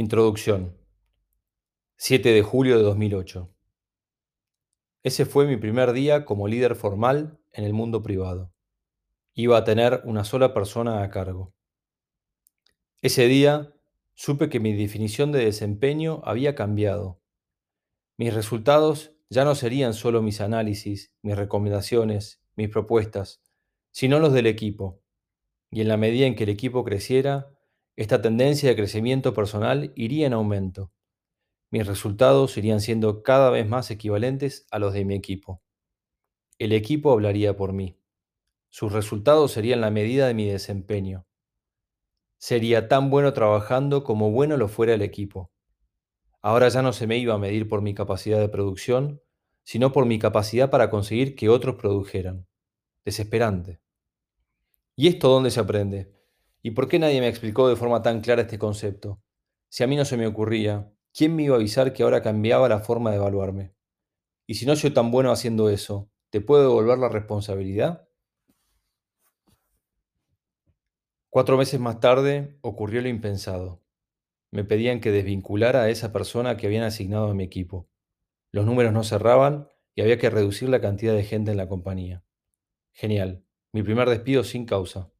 Introducción. 7 de julio de 2008. Ese fue mi primer día como líder formal en el mundo privado. Iba a tener una sola persona a cargo. Ese día supe que mi definición de desempeño había cambiado. Mis resultados ya no serían solo mis análisis, mis recomendaciones, mis propuestas, sino los del equipo. Y en la medida en que el equipo creciera, esta tendencia de crecimiento personal iría en aumento. Mis resultados irían siendo cada vez más equivalentes a los de mi equipo. El equipo hablaría por mí. Sus resultados serían la medida de mi desempeño. Sería tan bueno trabajando como bueno lo fuera el equipo. Ahora ya no se me iba a medir por mi capacidad de producción, sino por mi capacidad para conseguir que otros produjeran. Desesperante. ¿Y esto dónde se aprende? ¿Y por qué nadie me explicó de forma tan clara este concepto? Si a mí no se me ocurría, ¿quién me iba a avisar que ahora cambiaba la forma de evaluarme? Y si no soy tan bueno haciendo eso, ¿te puedo devolver la responsabilidad? Cuatro meses más tarde ocurrió lo impensado. Me pedían que desvinculara a esa persona que habían asignado a mi equipo. Los números no cerraban y había que reducir la cantidad de gente en la compañía. Genial. Mi primer despido sin causa.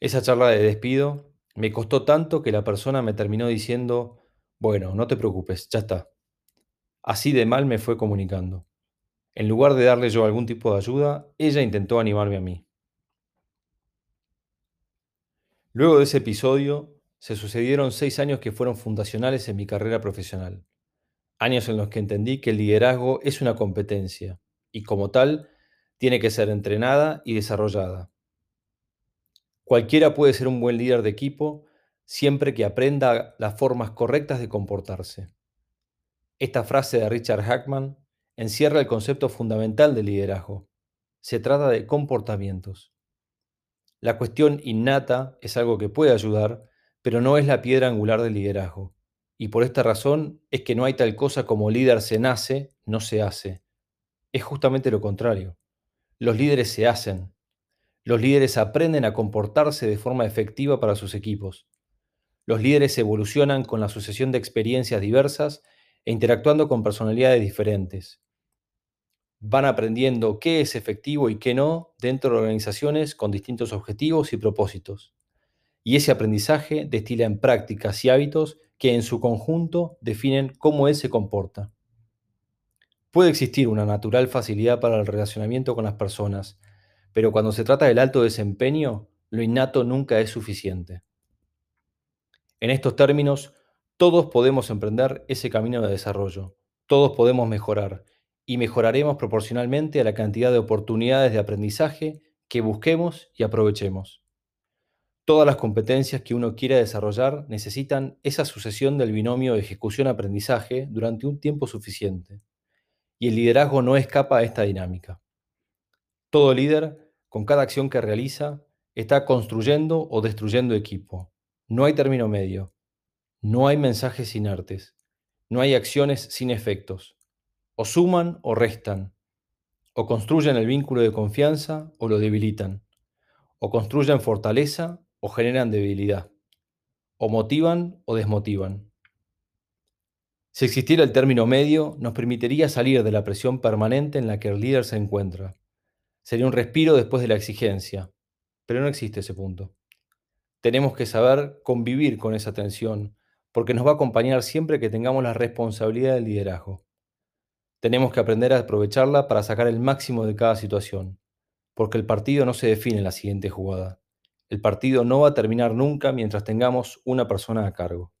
Esa charla de despido me costó tanto que la persona me terminó diciendo, bueno, no te preocupes, ya está. Así de mal me fue comunicando. En lugar de darle yo algún tipo de ayuda, ella intentó animarme a mí. Luego de ese episodio, se sucedieron seis años que fueron fundacionales en mi carrera profesional. Años en los que entendí que el liderazgo es una competencia y como tal tiene que ser entrenada y desarrollada. Cualquiera puede ser un buen líder de equipo siempre que aprenda las formas correctas de comportarse. Esta frase de Richard Hackman encierra el concepto fundamental del liderazgo. Se trata de comportamientos. La cuestión innata es algo que puede ayudar, pero no es la piedra angular del liderazgo. Y por esta razón es que no hay tal cosa como líder se nace, no se hace. Es justamente lo contrario. Los líderes se hacen, los líderes aprenden a comportarse de forma efectiva para sus equipos. Los líderes evolucionan con la sucesión de experiencias diversas e interactuando con personalidades diferentes. Van aprendiendo qué es efectivo y qué no dentro de organizaciones con distintos objetivos y propósitos. Y ese aprendizaje destila en prácticas y hábitos que en su conjunto definen cómo él se comporta. Puede existir una natural facilidad para el relacionamiento con las personas, pero cuando se trata del alto desempeño, lo innato nunca es suficiente. En estos términos, todos podemos emprender ese camino de desarrollo, todos podemos mejorar y mejoraremos proporcionalmente a la cantidad de oportunidades de aprendizaje que busquemos y aprovechemos. Todas las competencias que uno quiera desarrollar necesitan esa sucesión del binomio ejecución-aprendizaje durante un tiempo suficiente, y el liderazgo no escapa a esta dinámica. Todo líder, con cada acción que realiza, está construyendo o destruyendo equipo. No hay término medio. No hay mensajes sin artes. No hay acciones sin efectos. O suman o restan. O construyen el vínculo de confianza o lo debilitan. O construyen fortaleza o generan debilidad. O motivan o desmotivan. Si existiera el término medio, nos permitiría salir de la presión permanente en la que el líder se encuentra Sería un respiro después de la exigencia, pero no existe ese punto. Tenemos que saber convivir con esa tensión, porque nos va a acompañar siempre que tengamos la responsabilidad del liderazgo. Tenemos que aprender a aprovecharla para sacar el máximo de cada situación, porque el partido no se define en la siguiente jugada. El partido no va a terminar nunca mientras tengamos una persona a cargo.